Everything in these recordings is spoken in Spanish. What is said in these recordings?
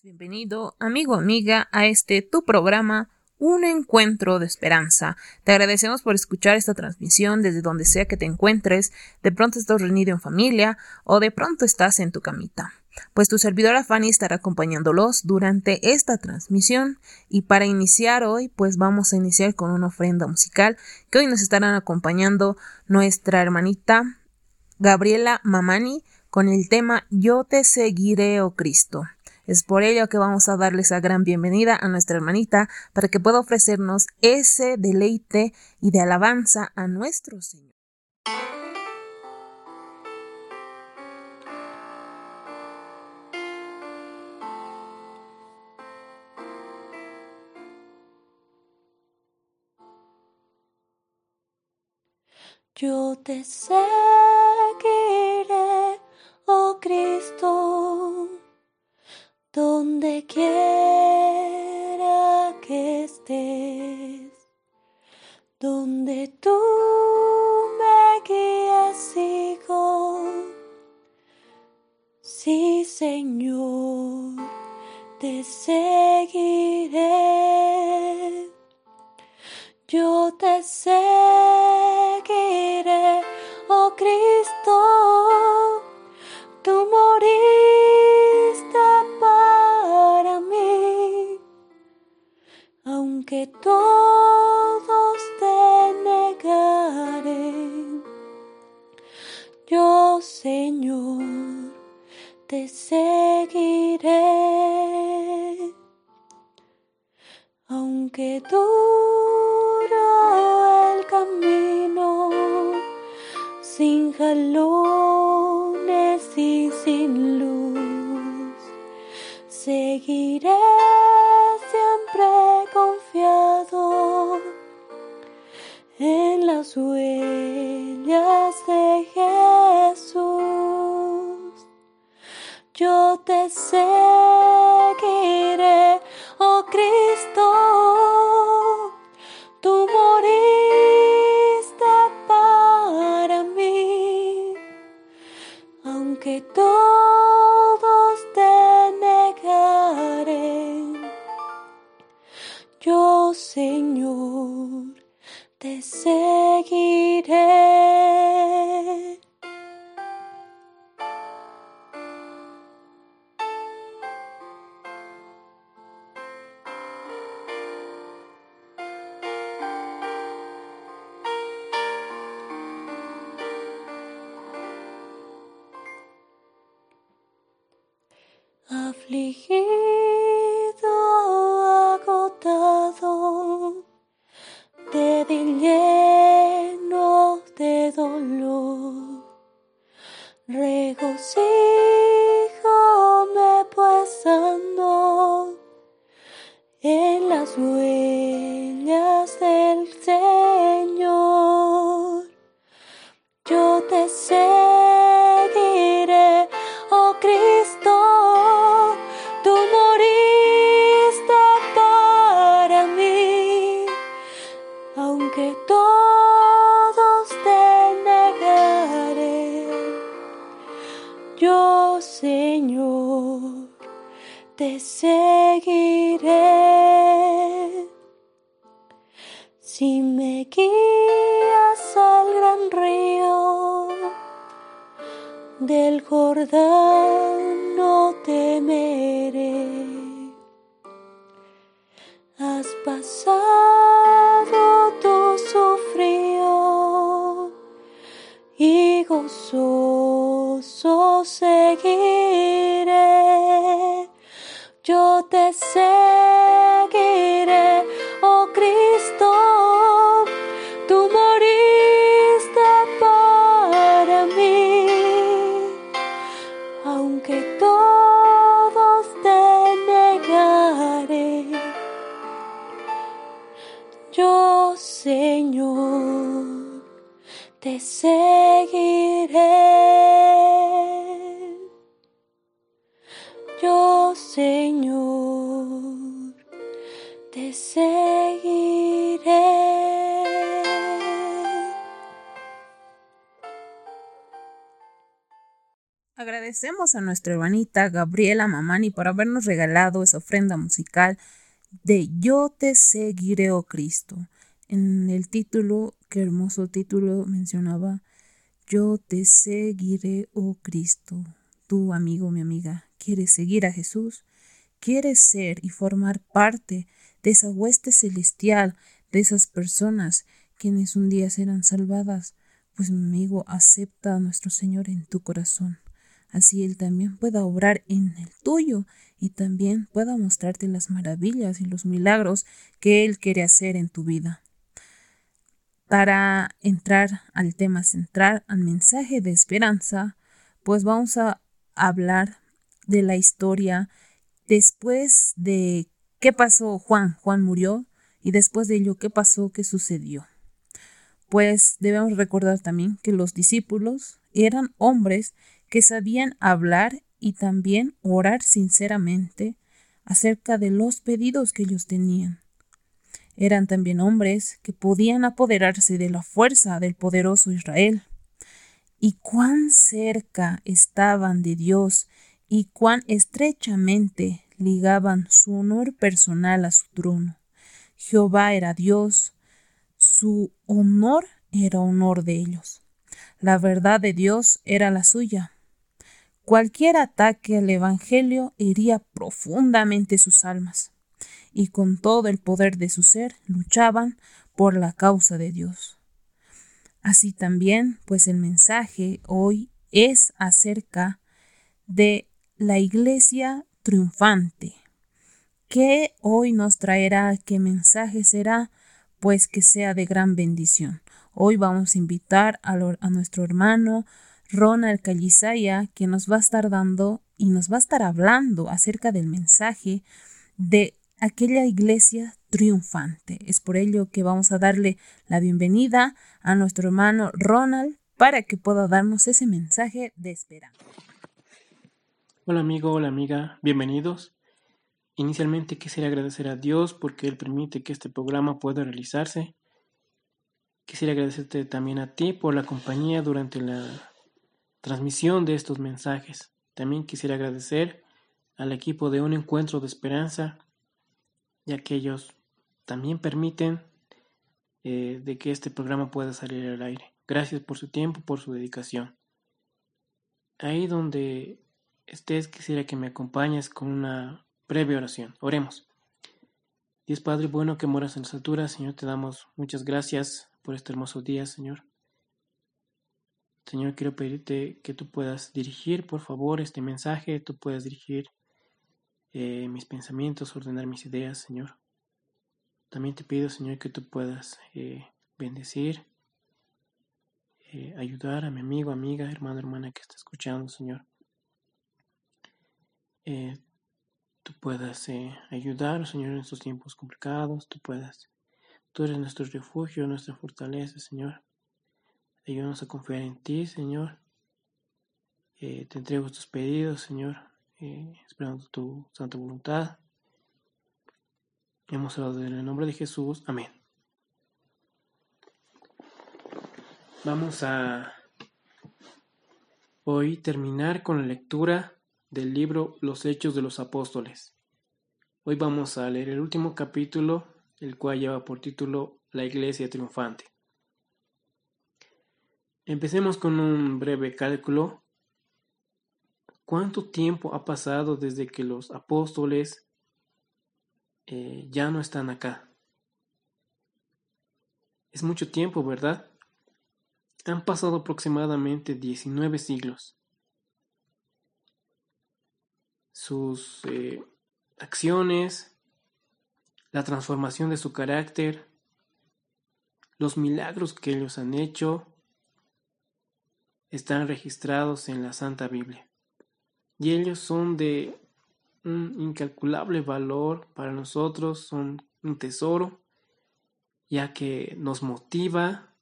Bienvenido, amigo, amiga, a este tu programa, Un Encuentro de Esperanza. Te agradecemos por escuchar esta transmisión desde donde sea que te encuentres, de pronto estás reunido en familia o de pronto estás en tu camita. Pues tu servidora Fanny estará acompañándolos durante esta transmisión y para iniciar hoy, pues vamos a iniciar con una ofrenda musical que hoy nos estarán acompañando nuestra hermanita Gabriela Mamani con el tema Yo te seguiré, oh Cristo. Es por ello que vamos a darle esa gran bienvenida a nuestra hermanita para que pueda ofrecernos ese deleite y de alabanza a nuestro Señor. Yo te seguiré, aunque todos te negaren. Yo, Señor, te seguiré, aunque duro las huellas de Jesús. Yo te seguiré, oh Cristo, Si me guías al gran río del Jordán, no temeré. Has pasado tu sufrío y gozoso seguiré. Yo, Señor, te seguiré. Yo, Señor, te seguiré. Agradecemos a nuestra hermanita Gabriela Mamani por habernos regalado esa ofrenda musical de Yo te seguiré, oh Cristo. En el título, qué hermoso título mencionaba, Yo te seguiré, oh Cristo. Tú, amigo, mi amiga, ¿quieres seguir a Jesús? ¿Quieres ser y formar parte de esa hueste celestial, de esas personas quienes un día serán salvadas? Pues, mi amigo, acepta a nuestro Señor en tu corazón así Él también pueda obrar en el tuyo y también pueda mostrarte las maravillas y los milagros que Él quiere hacer en tu vida. Para entrar al tema central, al mensaje de esperanza, pues vamos a hablar de la historia después de qué pasó Juan. Juan murió y después de ello qué pasó, qué sucedió. Pues debemos recordar también que los discípulos eran hombres que sabían hablar y también orar sinceramente acerca de los pedidos que ellos tenían. Eran también hombres que podían apoderarse de la fuerza del poderoso Israel. Y cuán cerca estaban de Dios y cuán estrechamente ligaban su honor personal a su trono. Jehová era Dios, su honor era honor de ellos. La verdad de Dios era la suya, Cualquier ataque al Evangelio hería profundamente sus almas, y con todo el poder de su ser luchaban por la causa de Dios. Así también, pues el mensaje hoy es acerca de la iglesia triunfante. ¿Qué hoy nos traerá? ¿Qué mensaje será? Pues que sea de gran bendición. Hoy vamos a invitar a, a nuestro hermano Ronald Callisaya, que nos va a estar dando y nos va a estar hablando acerca del mensaje de aquella iglesia triunfante. Es por ello que vamos a darle la bienvenida a nuestro hermano Ronald para que pueda darnos ese mensaje de esperanza. Hola amigo, hola amiga, bienvenidos. Inicialmente quisiera agradecer a Dios porque Él permite que este programa pueda realizarse. Quisiera agradecerte también a ti por la compañía durante la transmisión de estos mensajes. También quisiera agradecer al equipo de Un Encuentro de Esperanza, ya que ellos también permiten eh, de que este programa pueda salir al aire. Gracias por su tiempo, por su dedicación. Ahí donde estés, quisiera que me acompañes con una breve oración. Oremos. Dios Padre bueno que moras en las alturas, Señor, te damos muchas gracias por este hermoso día, Señor. Señor, quiero pedirte que tú puedas dirigir, por favor, este mensaje, tú puedas dirigir eh, mis pensamientos, ordenar mis ideas, Señor. También te pido, Señor, que tú puedas eh, bendecir, eh, ayudar a mi amigo, amiga, hermano, hermana que está escuchando, Señor. tú puedas ayudar, Señor, en estos tiempos complicados, tú puedas. Tú eres nuestro refugio, nuestra fortaleza, Señor. Ayúdanos a confiar en ti, Señor. Eh, te entrego estos pedidos, Señor, eh, esperando tu santa voluntad. Hemos hablado en el nombre de Jesús. Amén. Vamos a hoy terminar con la lectura del libro Los Hechos de los Apóstoles. Hoy vamos a leer el último capítulo, el cual lleva por título La Iglesia Triunfante. Empecemos con un breve cálculo. ¿Cuánto tiempo ha pasado desde que los apóstoles eh, ya no están acá? Es mucho tiempo, ¿verdad? Han pasado aproximadamente 19 siglos. Sus eh, acciones, la transformación de su carácter, los milagros que ellos han hecho, están registrados en la Santa Biblia. Y ellos son de un incalculable valor para nosotros, son un tesoro, ya que nos motiva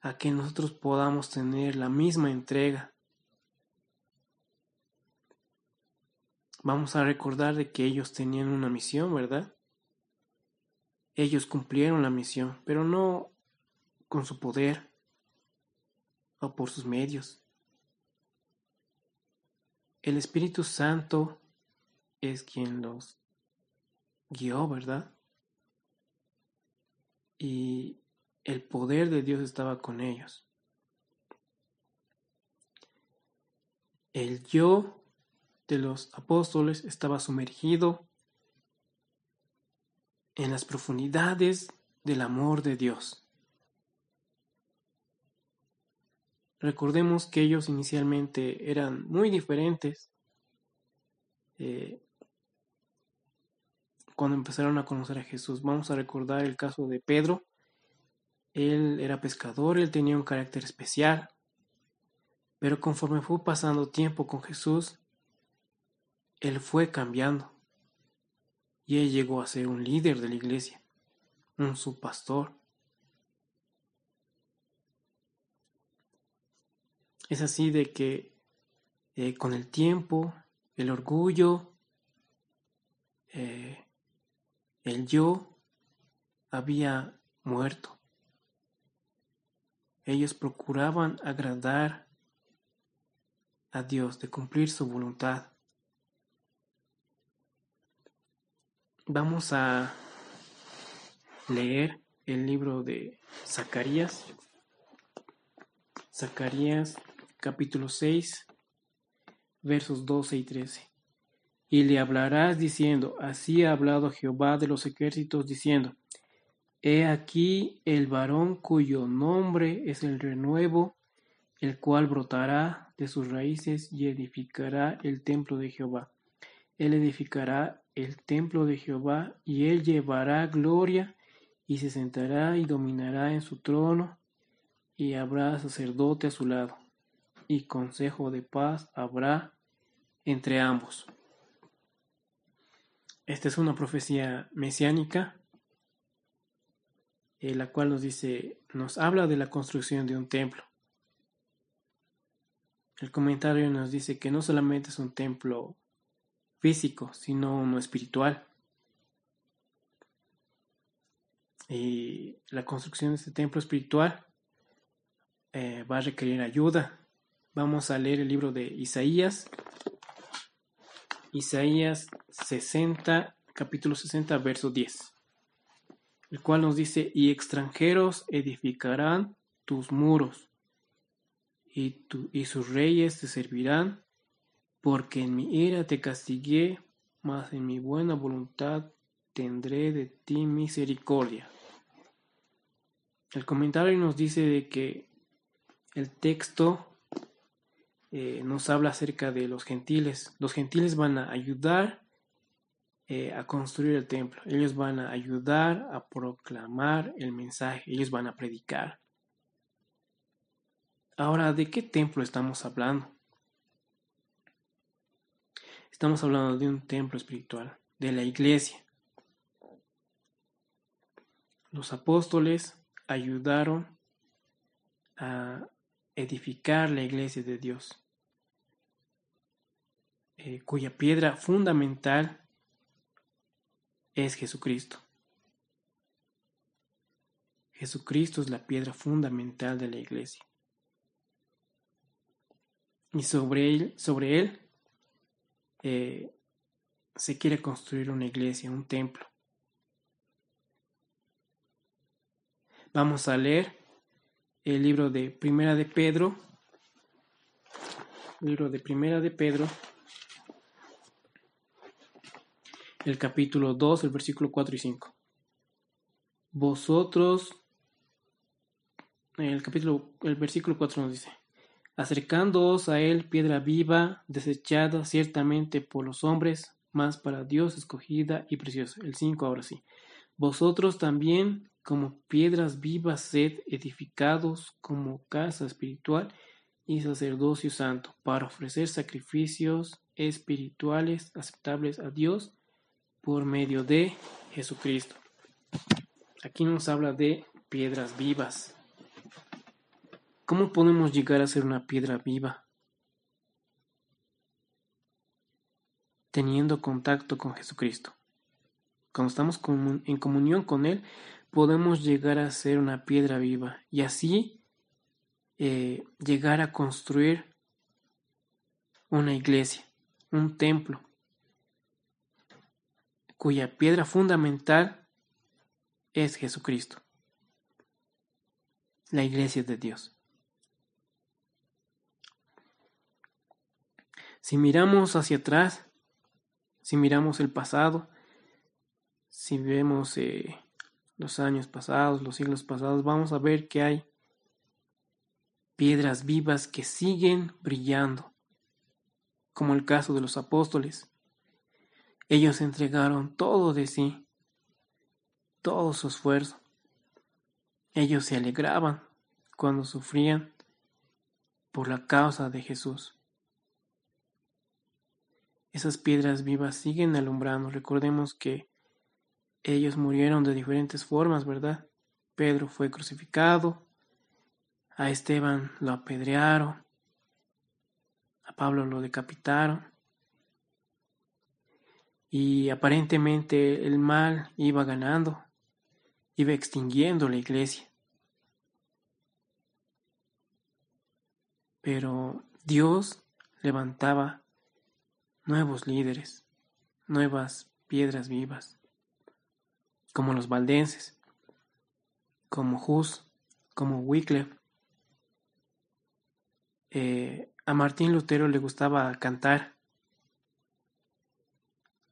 a que nosotros podamos tener la misma entrega. Vamos a recordar de que ellos tenían una misión, ¿verdad? Ellos cumplieron la misión, pero no con su poder, o por sus medios. el Espíritu Santo es quien los guió, ¿verdad? Y el poder de Dios estaba con ellos. El yo de los apóstoles estaba sumergido en las profundidades del amor de Dios. Recordemos que ellos inicialmente eran muy diferentes eh, cuando empezaron a conocer a Jesús. Vamos a recordar el caso de Pedro. Él era pescador, él tenía un carácter especial, pero conforme fue pasando tiempo con Jesús, él fue cambiando y él llegó a ser un líder de la iglesia, un subpastor. Es así de que eh, con el tiempo, el orgullo, eh, el yo había muerto. Ellos procuraban agradar a Dios, de cumplir su voluntad. Vamos a leer el libro de Zacarías. Zacarías capítulo 6, versos 12 y 13. Y le hablarás diciendo, así ha hablado Jehová de los ejércitos, diciendo, He aquí el varón cuyo nombre es el renuevo, el cual brotará de sus raíces y edificará el templo de Jehová. Él edificará el templo de Jehová y él llevará gloria y se sentará y dominará en su trono y habrá sacerdote a su lado y consejo de paz habrá entre ambos. Esta es una profecía mesiánica, eh, la cual nos dice, nos habla de la construcción de un templo. El comentario nos dice que no solamente es un templo físico, sino uno espiritual. Y la construcción de este templo espiritual eh, va a requerir ayuda, Vamos a leer el libro de Isaías. Isaías 60, capítulo 60, verso 10. El cual nos dice, y extranjeros edificarán tus muros, y, y sus reyes te servirán, porque en mi ira te castigué, mas en mi buena voluntad tendré de ti misericordia. El comentario nos dice de que el texto eh, nos habla acerca de los gentiles. Los gentiles van a ayudar eh, a construir el templo. Ellos van a ayudar a proclamar el mensaje. Ellos van a predicar. Ahora, ¿de qué templo estamos hablando? Estamos hablando de un templo espiritual, de la iglesia. Los apóstoles ayudaron a edificar la iglesia de Dios, eh, cuya piedra fundamental es Jesucristo. Jesucristo es la piedra fundamental de la iglesia. Y sobre él, sobre él eh, se quiere construir una iglesia, un templo. Vamos a leer el libro de Primera de Pedro, libro de Primera de Pedro, el capítulo 2, el versículo 4 y 5. Vosotros, el capítulo, el versículo 4 nos dice, acercándoos a él, piedra viva, desechada ciertamente por los hombres, mas para Dios escogida y preciosa. El 5 ahora sí. Vosotros también como piedras vivas sed edificados como casa espiritual y sacerdocio santo, para ofrecer sacrificios espirituales aceptables a Dios por medio de Jesucristo. Aquí nos habla de piedras vivas. ¿Cómo podemos llegar a ser una piedra viva? Teniendo contacto con Jesucristo. Cuando estamos en comunión con Él, podemos llegar a ser una piedra viva y así eh, llegar a construir una iglesia. un templo cuya piedra fundamental es Jesucristo, la iglesia de Dios. Si miramos hacia atrás, si miramos el pasado, si vemos eh, los años pasados, los siglos pasados, vamos a ver que hay piedras vivas que siguen brillando, como el caso de los apóstoles. Ellos entregaron todo de sí, todo su esfuerzo. Ellos se alegraban cuando sufrían por la causa de Jesús. Esas piedras vivas siguen alumbrando. Recordemos que ellos murieron de diferentes formas, ¿verdad? Pedro fue crucificado, a Esteban lo apedrearon, a Pablo lo decapitaron, y aparentemente el mal iba ganando, iba extinguiendo la iglesia. Pero Dios levantaba nuevos líderes, nuevas piedras vivas, como los valdenses, como Hus, como Wycliffe. Eh, a Martín Lutero le gustaba cantar,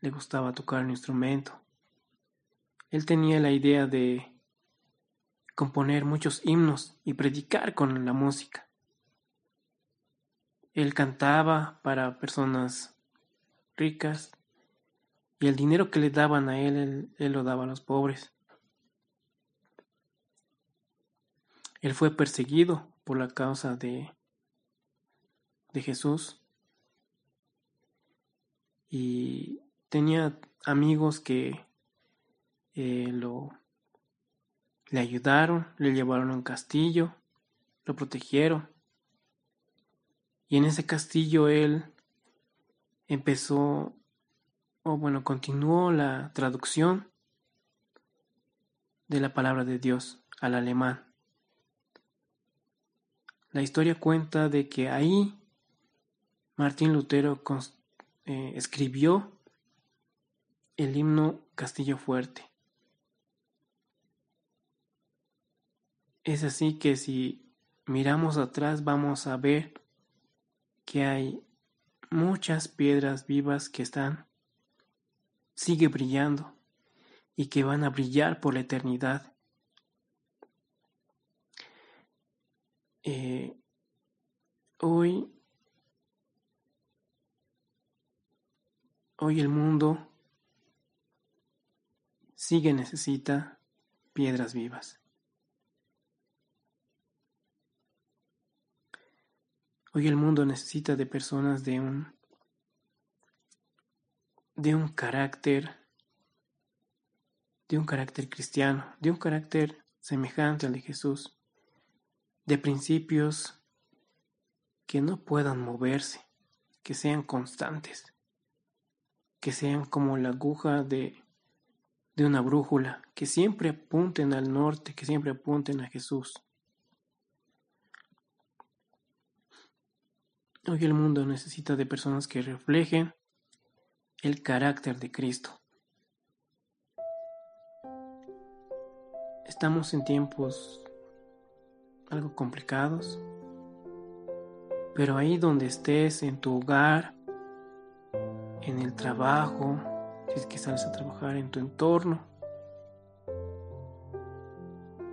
le gustaba tocar un instrumento. Él tenía la idea de componer muchos himnos y predicar con la música. Él cantaba para personas ricas, y el dinero que le daban a él, él, lo daba a los pobres. Él fue perseguido por la causa de, de Jesús y tenía amigos que eh, lo le ayudaron, le llevaron a un castillo, lo protegieron. Y en ese castillo él empezó, o bueno, continuó la traducción de la palabra de Dios al alemán. La historia cuenta de que ahí Martín Lutero eh, escribió el himno Castillo Fuerte. Es así que si miramos atrás vamos a ver que hay muchas piedras vivas que están, sigue brillando y que van a brillar por la eternidad. Eh, hoy, hoy el mundo sigue necesita piedras vivas. Hoy el mundo necesita de personas de un de un carácter de un carácter cristiano, de un carácter semejante al de Jesús, de principios que no puedan moverse, que sean constantes, que sean como la aguja de, de una brújula, que siempre apunten al norte, que siempre apunten a Jesús. Hoy el mundo necesita de personas que reflejen el carácter de Cristo. Estamos en tiempos algo complicados, pero ahí donde estés, en tu hogar, en el trabajo, si es que sales a trabajar en tu entorno,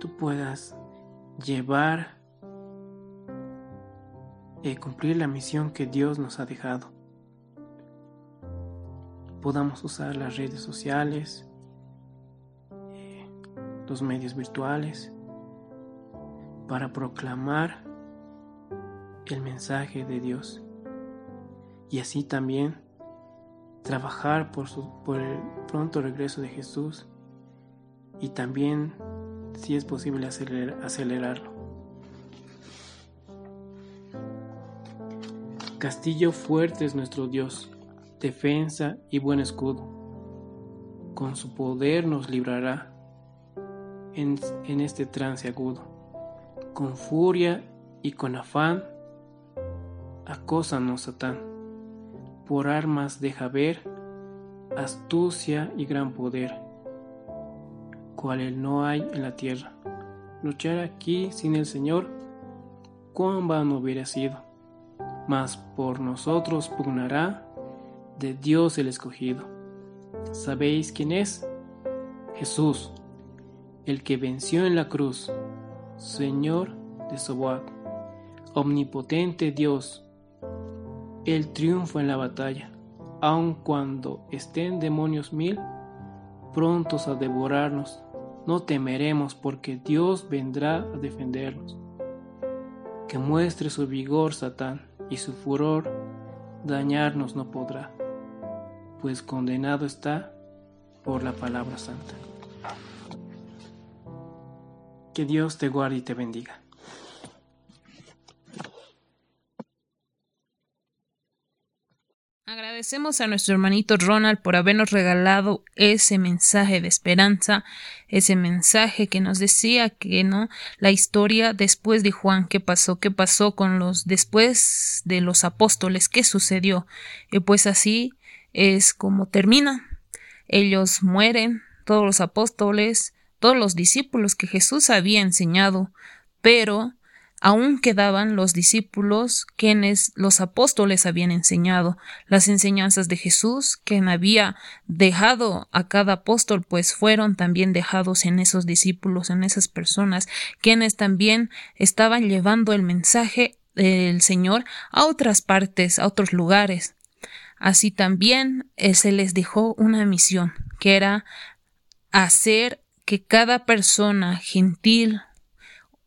tú puedas llevar cumplir la misión que Dios nos ha dejado. Podamos usar las redes sociales, eh, los medios virtuales, para proclamar el mensaje de Dios y así también trabajar por, su, por el pronto regreso de Jesús y también, si es posible, acelerarlo. Castillo fuerte es nuestro Dios, defensa y buen escudo. Con su poder nos librará en, este trance agudo. Con furia y con afán, acósanos Satán. por armas deja ver astucia y gran poder, cual él no hay en la tierra. Luchar aquí sin el Señor, cuán vano hubiera sido, mas por nosotros pugnará de Dios el escogido. ¿Sabéis quién es? Jesús, el que venció en la cruz, Señor de Soboac, omnipotente Dios, el triunfo en la batalla, aun cuando estén demonios mil, prontos a devorarnos, no temeremos porque Dios vendrá a defendernos. Que muestre su vigor Satán y su furor, dañarnos no podrá, pues condenado está por la palabra santa. Que Dios te guarde y te bendiga. Agradecemos a nuestro hermanito Ronald por habernos regalado ese mensaje de esperanza, ese mensaje que nos decía que no la historia después de Juan, qué pasó, qué pasó con los después de los apóstoles, qué sucedió. Y pues así es como termina. Ellos mueren, todos los apóstoles, todos los discípulos que Jesús había enseñado, pero aún quedaban los discípulos quienes los apóstoles habían enseñado, las enseñanzas de Jesús, quien había dejado a cada apóstol, pues fueron también dejados en esos discípulos, en esas personas, quienes también estaban llevando el mensaje del Señor a otras partes, a otros lugares. Así también eh, se les dejó una misión, que era hacer que cada persona gentil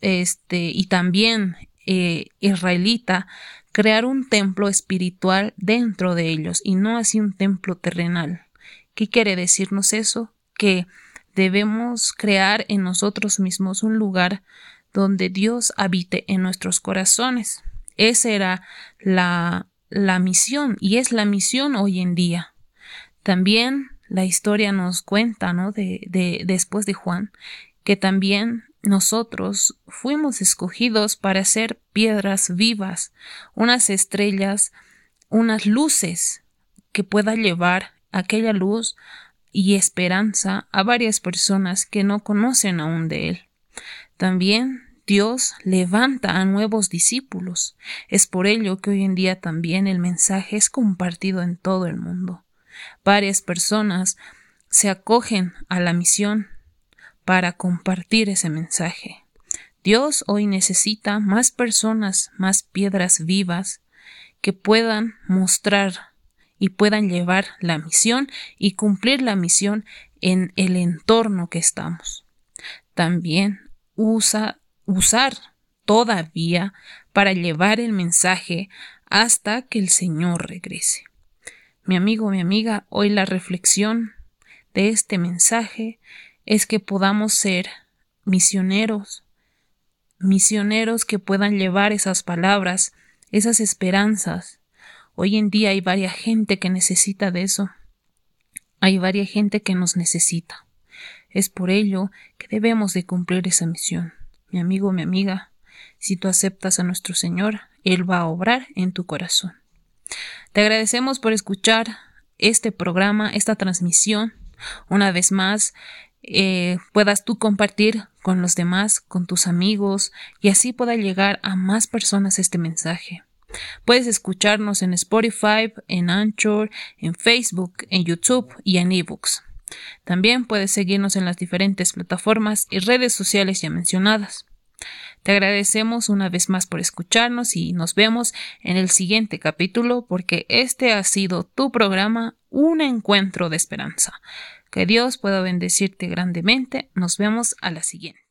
este, y también eh, israelita crear un templo espiritual dentro de ellos y no así un templo terrenal. ¿Qué quiere decirnos eso? Que debemos crear en nosotros mismos un lugar donde Dios habite en nuestros corazones. Esa era la, la misión y es la misión hoy en día. También la historia nos cuenta, ¿no? De, de, después de Juan, que también nosotros fuimos escogidos para ser piedras vivas, unas estrellas, unas luces que pueda llevar aquella luz y esperanza a varias personas que no conocen aún de Él. También Dios levanta a nuevos discípulos. Es por ello que hoy en día también el mensaje es compartido en todo el mundo. Varias personas se acogen a la misión para compartir ese mensaje. Dios hoy necesita más personas, más piedras vivas que puedan mostrar y puedan llevar la misión y cumplir la misión en el entorno que estamos. También usa usar todavía para llevar el mensaje hasta que el Señor regrese. Mi amigo, mi amiga, hoy la reflexión de este mensaje es que podamos ser misioneros, misioneros que puedan llevar esas palabras, esas esperanzas. Hoy en día hay varias gente que necesita de eso. Hay varias gente que nos necesita. Es por ello que debemos de cumplir esa misión. Mi amigo, mi amiga, si tú aceptas a nuestro Señor, Él va a obrar en tu corazón. Te agradecemos por escuchar este programa, esta transmisión. Una vez más, eh, puedas tú compartir con los demás, con tus amigos, y así pueda llegar a más personas este mensaje. Puedes escucharnos en Spotify, en Anchor, en Facebook, en YouTube y en eBooks. También puedes seguirnos en las diferentes plataformas y redes sociales ya mencionadas. Te agradecemos una vez más por escucharnos y nos vemos en el siguiente capítulo porque este ha sido tu programa Un encuentro de esperanza. Que Dios pueda bendecirte grandemente. Nos vemos a la siguiente.